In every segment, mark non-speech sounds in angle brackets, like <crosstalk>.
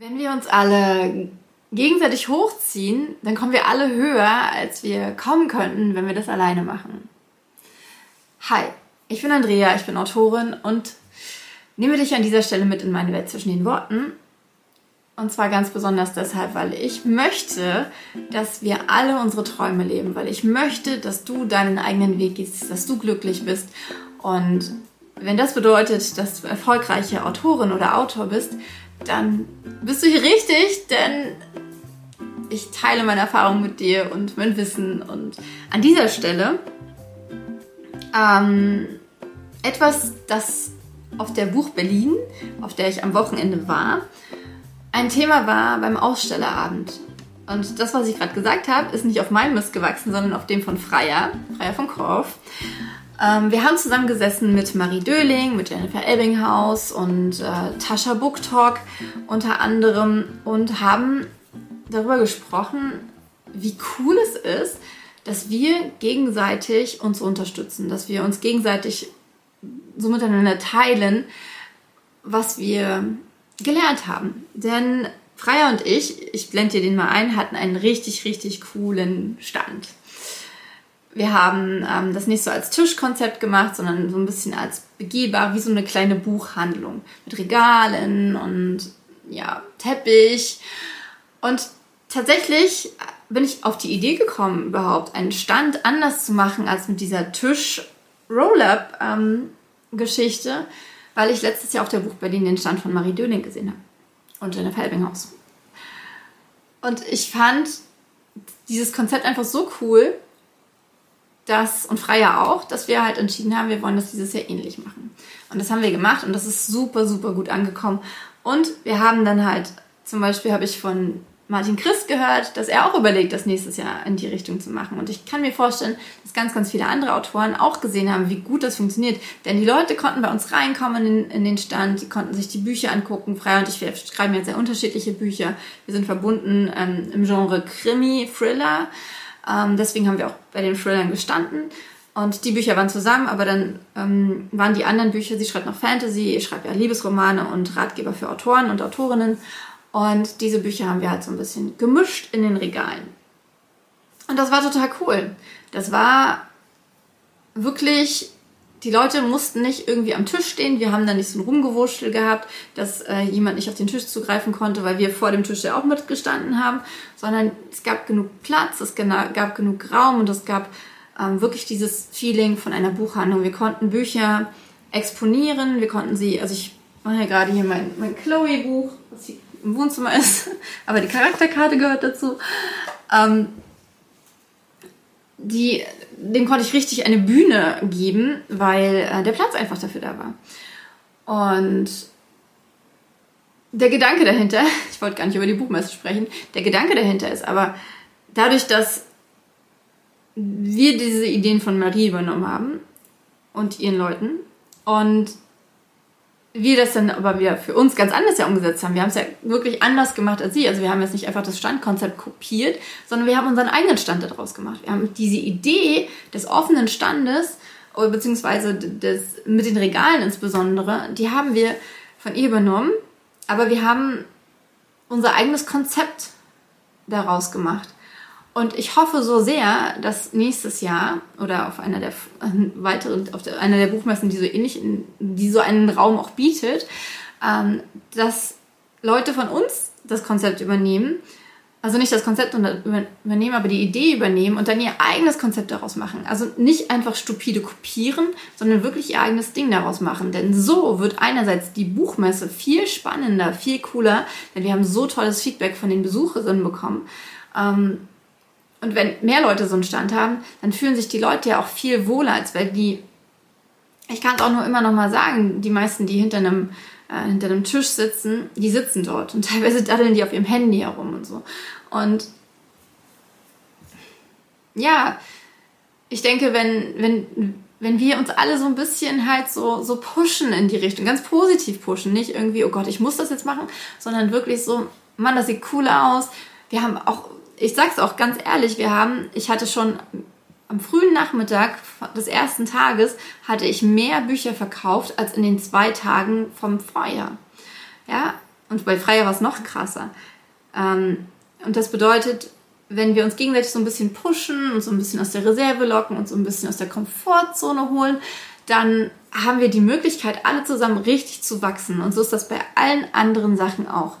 Wenn wir uns alle gegenseitig hochziehen, dann kommen wir alle höher, als wir kommen könnten, wenn wir das alleine machen. Hi, ich bin Andrea, ich bin Autorin und nehme dich an dieser Stelle mit in meine Welt zwischen den Worten. Und zwar ganz besonders deshalb, weil ich möchte, dass wir alle unsere Träume leben, weil ich möchte, dass du deinen eigenen Weg gehst, dass du glücklich bist. Und wenn das bedeutet, dass du erfolgreiche Autorin oder Autor bist, dann bist du hier richtig, denn ich teile meine Erfahrungen mit dir und mein Wissen. Und an dieser Stelle ähm, etwas, das auf der Buch Berlin, auf der ich am Wochenende war, ein Thema war beim Ausstellerabend. Und das, was ich gerade gesagt habe, ist nicht auf meinem Mist gewachsen, sondern auf dem von Freier, Freier von Korf. Ähm, wir haben zusammen gesessen mit Marie Döling, mit Jennifer Ebbinghaus und äh, Tascha Booktalk unter anderem und haben darüber gesprochen, wie cool es ist, dass wir gegenseitig uns unterstützen, dass wir uns gegenseitig so miteinander teilen, was wir gelernt haben. Denn Freier und ich, ich blende dir den mal ein, hatten einen richtig, richtig coolen Stand. Wir haben ähm, das nicht so als Tischkonzept gemacht, sondern so ein bisschen als begehbar, wie so eine kleine Buchhandlung mit Regalen und ja, Teppich. Und tatsächlich bin ich auf die Idee gekommen, überhaupt einen Stand anders zu machen als mit dieser Tisch-Roll-Up-Geschichte, ähm, weil ich letztes Jahr auf der Buch Berlin den Stand von Marie Döning gesehen habe und Jennifer Helbinghaus. Und ich fand dieses Konzept einfach so cool, dass, und Freier auch, dass wir halt entschieden haben, wir wollen das dieses Jahr ähnlich machen. Und das haben wir gemacht und das ist super, super gut angekommen. Und wir haben dann halt, zum Beispiel habe ich von Martin Christ gehört, dass er auch überlegt, das nächstes Jahr in die Richtung zu machen. Und ich kann mir vorstellen, dass ganz, ganz viele andere Autoren auch gesehen haben, wie gut das funktioniert. Denn die Leute konnten bei uns reinkommen in, in den Stand, die konnten sich die Bücher angucken. Frei und ich wir schreiben jetzt sehr unterschiedliche Bücher. Wir sind verbunden ähm, im Genre Krimi, Thriller. Ähm, deswegen haben wir auch bei den Thrillern gestanden. Und die Bücher waren zusammen, aber dann ähm, waren die anderen Bücher, sie schreibt noch Fantasy, ich schreibe ja Liebesromane und Ratgeber für Autoren und Autorinnen. Und diese Bücher haben wir halt so ein bisschen gemischt in den Regalen. Und das war total cool. Das war wirklich, die Leute mussten nicht irgendwie am Tisch stehen. Wir haben da nicht so ein Rumgewurschtel gehabt, dass äh, jemand nicht auf den Tisch zugreifen konnte, weil wir vor dem Tisch ja auch mitgestanden haben, sondern es gab genug Platz, es gab genug Raum und es gab ähm, wirklich dieses Feeling von einer Buchhandlung. Wir konnten Bücher exponieren, wir konnten sie, also ich mache ja gerade hier mein, mein Chloe-Buch, was hier im Wohnzimmer <laughs> ist, aber die Charakterkarte gehört dazu. Ähm, die, dem konnte ich richtig eine Bühne geben, weil äh, der Platz einfach dafür da war. Und der Gedanke dahinter, <laughs> ich wollte gar nicht über die Buchmesse sprechen, der Gedanke dahinter ist aber, dadurch, dass wir diese Ideen von Marie übernommen haben und ihren Leuten und wir das dann aber wieder für uns ganz anders ja umgesetzt haben. Wir haben es ja wirklich anders gemacht als sie. Also wir haben jetzt nicht einfach das Standkonzept kopiert, sondern wir haben unseren eigenen Stand daraus gemacht. Wir haben diese Idee des offenen Standes, beziehungsweise des, mit den Regalen insbesondere, die haben wir von ihr übernommen, aber wir haben unser eigenes Konzept daraus gemacht. Und ich hoffe so sehr, dass nächstes Jahr oder auf einer der weiteren, auf einer der Buchmessen, die so ähnlich, die so einen Raum auch bietet, ähm, dass Leute von uns das Konzept übernehmen. Also nicht das Konzept übernehmen, aber die Idee übernehmen und dann ihr eigenes Konzept daraus machen. Also nicht einfach stupide kopieren, sondern wirklich ihr eigenes Ding daraus machen. Denn so wird einerseits die Buchmesse viel spannender, viel cooler, denn wir haben so tolles Feedback von den Besucherinnen bekommen. Ähm, und wenn mehr Leute so einen Stand haben, dann fühlen sich die Leute ja auch viel wohler, als wenn die, ich kann es auch nur immer noch mal sagen, die meisten, die hinter einem, äh, hinter einem Tisch sitzen, die sitzen dort und <laughs> teilweise daddeln die auf ihrem Handy herum und so. Und ja, ich denke, wenn, wenn, wenn wir uns alle so ein bisschen halt so, so pushen in die Richtung, ganz positiv pushen, nicht irgendwie, oh Gott, ich muss das jetzt machen, sondern wirklich so, Mann, das sieht cool aus. Wir haben auch ich sag's auch ganz ehrlich, wir haben, ich hatte schon am frühen Nachmittag des ersten Tages hatte ich mehr Bücher verkauft als in den zwei Tagen vom Vorjahr. Ja, Und bei Freier war es noch krasser. Ähm, und das bedeutet, wenn wir uns gegenseitig so ein bisschen pushen und so ein bisschen aus der Reserve locken und so ein bisschen aus der Komfortzone holen, dann haben wir die Möglichkeit, alle zusammen richtig zu wachsen. Und so ist das bei allen anderen Sachen auch.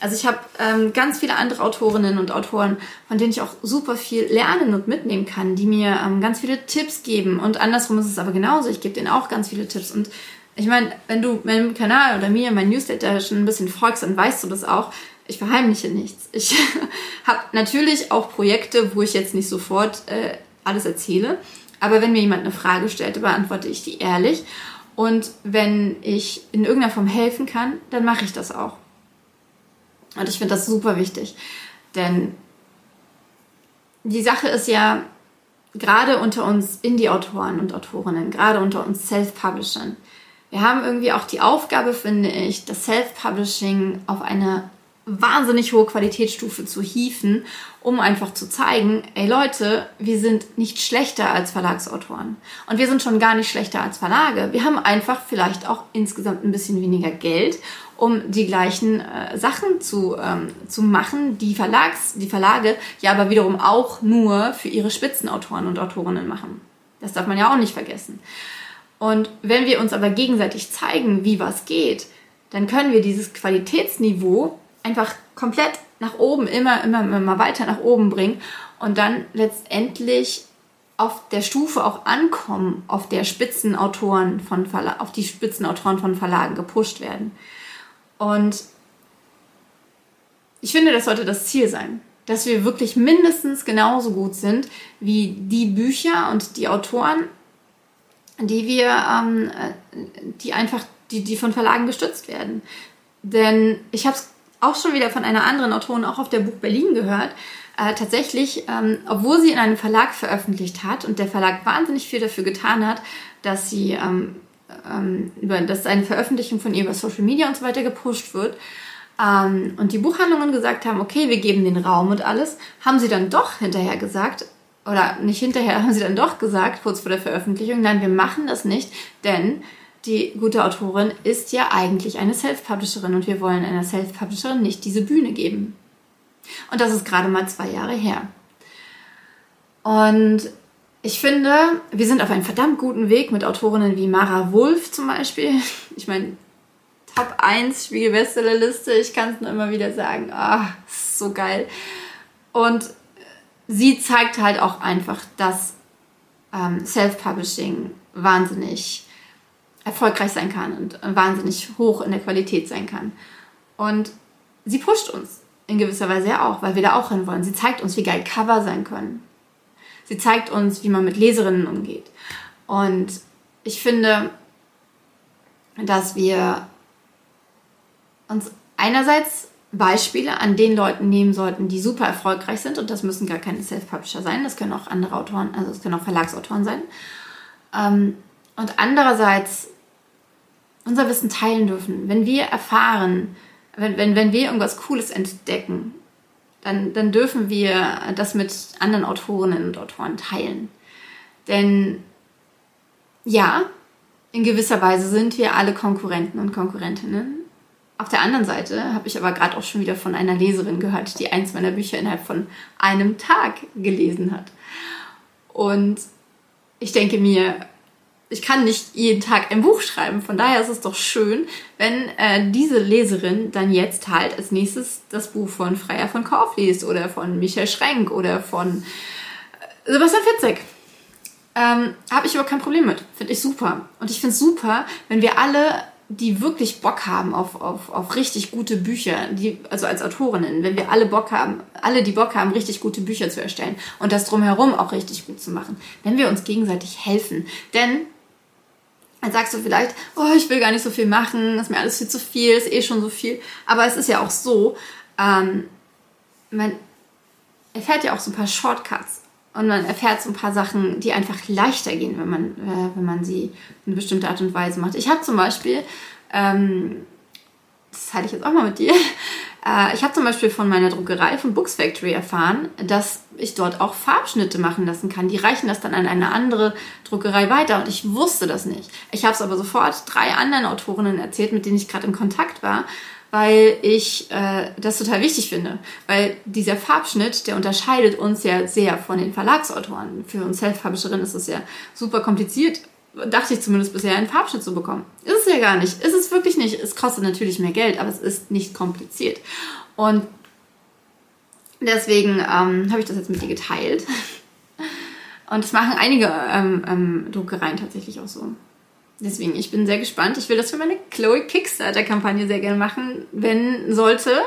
Also ich habe ähm, ganz viele andere Autorinnen und Autoren, von denen ich auch super viel lernen und mitnehmen kann, die mir ähm, ganz viele Tipps geben. Und andersrum ist es aber genauso. Ich gebe denen auch ganz viele Tipps. Und ich meine, wenn du meinem Kanal oder mir, mein Newsletter schon ein bisschen folgst, dann weißt du das auch. Ich verheimliche nichts. Ich <laughs> habe natürlich auch Projekte, wo ich jetzt nicht sofort äh, alles erzähle. Aber wenn mir jemand eine Frage stellt, beantworte ich die ehrlich. Und wenn ich in irgendeiner Form helfen kann, dann mache ich das auch. Und ich finde das super wichtig. Denn die Sache ist ja, gerade unter uns Indie-Autoren und Autorinnen, gerade unter uns Self-Publishern, wir haben irgendwie auch die Aufgabe, finde ich, das Self-Publishing auf eine wahnsinnig hohe Qualitätsstufe zu hieven, um einfach zu zeigen, ey Leute, wir sind nicht schlechter als Verlagsautoren. Und wir sind schon gar nicht schlechter als Verlage. Wir haben einfach vielleicht auch insgesamt ein bisschen weniger Geld, um die gleichen äh, Sachen zu, ähm, zu machen, die, Verlags, die Verlage ja aber wiederum auch nur für ihre Spitzenautoren und Autorinnen machen. Das darf man ja auch nicht vergessen. Und wenn wir uns aber gegenseitig zeigen, wie was geht, dann können wir dieses Qualitätsniveau einfach komplett nach oben, immer, immer, immer weiter nach oben bringen und dann letztendlich auf der Stufe auch ankommen, auf der Spitzenautoren von Verla auf die Spitzenautoren von Verlagen gepusht werden. Und ich finde, das sollte das Ziel sein, dass wir wirklich mindestens genauso gut sind wie die Bücher und die Autoren, die wir, ähm, die einfach, die, die von Verlagen gestützt werden. Denn ich habe es auch schon wieder von einer anderen Autorin, auch auf der Buch Berlin gehört, äh, tatsächlich, ähm, obwohl sie in einem Verlag veröffentlicht hat und der Verlag wahnsinnig viel dafür getan hat, dass sie ähm, ähm, über, dass eine Veröffentlichung von ihr über Social Media und so weiter gepusht wird, ähm, und die Buchhandlungen gesagt haben, okay, wir geben den Raum und alles, haben sie dann doch hinterher gesagt, oder nicht hinterher, <laughs> haben sie dann doch gesagt, kurz vor der Veröffentlichung, nein, wir machen das nicht, denn die gute Autorin ist ja eigentlich eine Self-Publisherin und wir wollen einer Self-Publisherin nicht diese Bühne geben. Und das ist gerade mal zwei Jahre her. Und ich finde, wir sind auf einem verdammt guten Weg mit Autorinnen wie Mara Wolf zum Beispiel. <laughs> Ich meine, Top 1 Spiegelbestsellerliste, ich kann es nur immer wieder sagen. Ah, so geil. Und sie zeigt halt auch einfach, dass ähm, Self-Publishing wahnsinnig erfolgreich sein kann und wahnsinnig hoch in der Qualität sein kann. Und sie pusht uns in gewisser Weise ja auch, weil wir da auch hin wollen. Sie zeigt uns, wie geil Cover sein können. Sie zeigt uns, wie man mit Leserinnen umgeht. Und ich finde, dass wir uns einerseits Beispiele an den Leuten nehmen sollten, die super erfolgreich sind. Und das müssen gar keine Self-Publisher sein. Das können auch andere Autoren, also es können auch Verlagsautoren sein. Ähm, und andererseits unser Wissen teilen dürfen. Wenn wir erfahren, wenn, wenn, wenn wir irgendwas Cooles entdecken, dann, dann dürfen wir das mit anderen Autorinnen und Autoren teilen. Denn ja, in gewisser Weise sind wir alle Konkurrenten und Konkurrentinnen. Auf der anderen Seite habe ich aber gerade auch schon wieder von einer Leserin gehört, die eins meiner Bücher innerhalb von einem Tag gelesen hat. Und ich denke mir, ich kann nicht jeden Tag ein Buch schreiben. Von daher ist es doch schön, wenn äh, diese Leserin dann jetzt halt als nächstes das Buch von Freier von Kauf liest oder von Michael Schrenk oder von äh, Sebastian Fitzek. Ähm, Habe ich überhaupt kein Problem mit. Finde ich super. Und ich finde es super, wenn wir alle, die wirklich Bock haben auf, auf, auf richtig gute Bücher, die, also als Autorinnen, wenn wir alle Bock haben, alle, die Bock haben, richtig gute Bücher zu erstellen und das drumherum auch richtig gut zu machen, wenn wir uns gegenseitig helfen. Denn dann sagst du vielleicht, oh, ich will gar nicht so viel machen, ist mir alles viel zu viel, ist eh schon so viel. Aber es ist ja auch so, ähm, man erfährt ja auch so ein paar Shortcuts und man erfährt so ein paar Sachen, die einfach leichter gehen, wenn man, äh, wenn man sie in eine bestimmte Art und Weise macht. Ich habe zum Beispiel, ähm, das teile ich jetzt auch mal mit dir, äh, ich habe zum Beispiel von meiner Druckerei, von Books Factory erfahren, dass ich dort auch Farbschnitte machen lassen kann. Die reichen das dann an eine andere Druckerei weiter und ich wusste das nicht. Ich habe es aber sofort drei anderen Autorinnen erzählt, mit denen ich gerade in Kontakt war. weil ich äh, das total wichtig finde. Weil dieser Farbschnitt, der unterscheidet uns ja sehr von den Verlagsautoren. Für uns Self-Publisherinnen ist es ja super kompliziert, dachte ich zumindest bisher, einen Farbschnitt zu bekommen. Ist es ja gar nicht. Ist es wirklich nicht. Es kostet natürlich mehr Geld, aber es ist nicht kompliziert. Und deswegen ähm, habe ich das jetzt mit dir geteilt. Und das machen einige ähm, ähm, Druckereien tatsächlich auch so. Deswegen, ich bin sehr gespannt. Ich will das für meine Chloe Kickstarter-Kampagne sehr gerne machen, wenn sollte.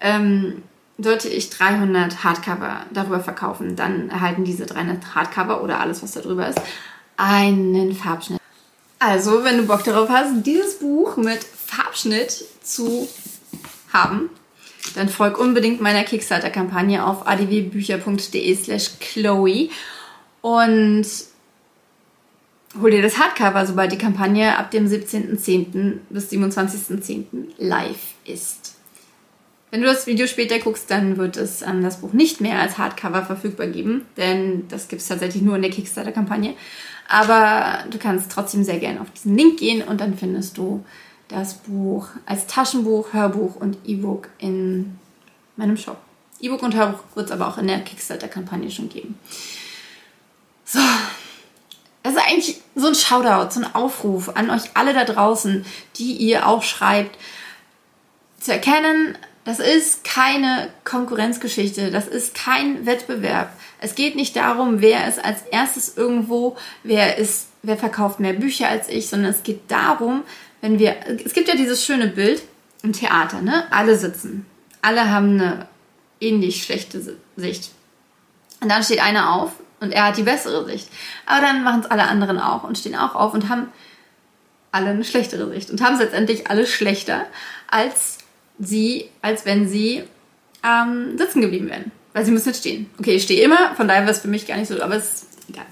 Ähm, sollte ich 300 Hardcover darüber verkaufen, dann erhalten diese 300 Hardcover oder alles, was da drüber ist, einen Farbschnitt. Also, wenn du Bock darauf hast, dieses Buch mit Farbschnitt zu haben, dann folg unbedingt meiner Kickstarter-Kampagne auf adwbücher.de slash Chloe und hol dir das Hardcover, sobald die Kampagne ab dem 17.10. bis 27.10. live ist. Wenn du das Video später guckst, dann wird es ähm, das Buch nicht mehr als Hardcover verfügbar geben, denn das gibt es tatsächlich nur in der Kickstarter-Kampagne. Aber du kannst trotzdem sehr gerne auf diesen Link gehen und dann findest du das Buch als Taschenbuch, Hörbuch und E-Book in meinem Shop. E-Book und Hörbuch wird es aber auch in der Kickstarter-Kampagne schon geben. So, das ist eigentlich so ein Shoutout, so ein Aufruf an euch alle da draußen, die ihr auch schreibt, zu erkennen, das ist keine Konkurrenzgeschichte, das ist kein Wettbewerb. Es geht nicht darum, wer ist als erstes irgendwo, wer ist, wer verkauft mehr Bücher als ich, sondern es geht darum, wenn wir, es gibt ja dieses schöne Bild im Theater, ne? Alle sitzen, alle haben eine ähnlich schlechte Sicht. Und dann steht einer auf und er hat die bessere Sicht. Aber dann machen es alle anderen auch und stehen auch auf und haben alle eine schlechtere Sicht und haben es letztendlich alle schlechter als sie, als wenn sie ähm, sitzen geblieben wären. Weil sie müssen jetzt stehen. Okay, ich stehe immer, von daher wäre es für mich gar nicht so, aber es ist egal.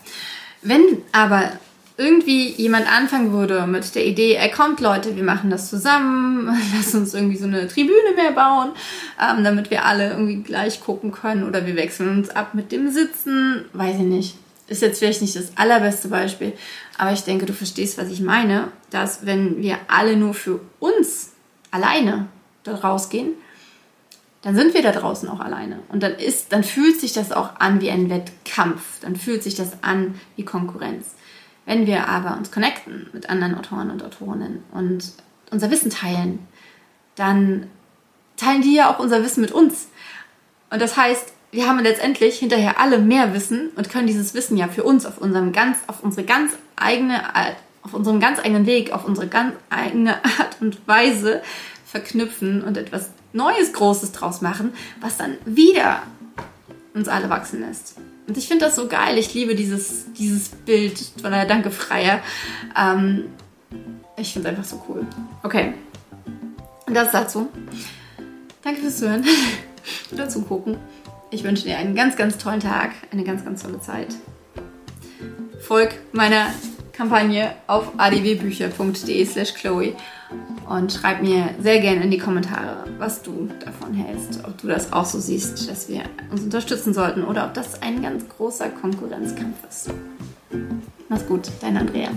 Wenn aber irgendwie jemand anfangen würde mit der Idee, er kommt Leute, wir machen das zusammen, <laughs> lass uns irgendwie so eine Tribüne mehr bauen, ähm, damit wir alle irgendwie gleich gucken können oder wir wechseln uns ab mit dem Sitzen, weiß ich nicht. Ist jetzt vielleicht nicht das allerbeste Beispiel, aber ich denke, du verstehst, was ich meine, dass wenn wir alle nur für uns alleine rausgehen, dann sind wir da draußen auch alleine. Und dann ist, dann fühlt sich das auch an wie ein Wettkampf. Dann fühlt sich das an wie Konkurrenz. Wenn wir aber uns connecten mit anderen Autoren und Autorinnen und unser Wissen teilen, dann teilen die ja auch unser Wissen mit uns. Und das heißt, wir haben letztendlich hinterher alle mehr Wissen und können dieses Wissen ja für uns auf unserem ganz, auf unsere ganz eigene, auf unserem ganz eigenen Weg, auf unsere ganz eigene Art und Weise verknüpfen und etwas Neues, Großes draus machen, was dann wieder uns alle wachsen lässt. Und ich finde das so geil. Ich liebe dieses, dieses Bild von der Danke Freier. Ähm, ich finde es einfach so cool. Okay. Und das dazu. Danke fürs Hören <laughs> oder zugucken. Ich wünsche dir einen ganz, ganz tollen Tag, eine ganz, ganz tolle Zeit. Folg meiner Kampagne auf adwbücher.de slash Chloe und schreib mir sehr gerne in die Kommentare, was du davon hältst, ob du das auch so siehst, dass wir uns unterstützen sollten oder ob das ein ganz großer Konkurrenzkampf ist. Mach's gut, dein Andrea.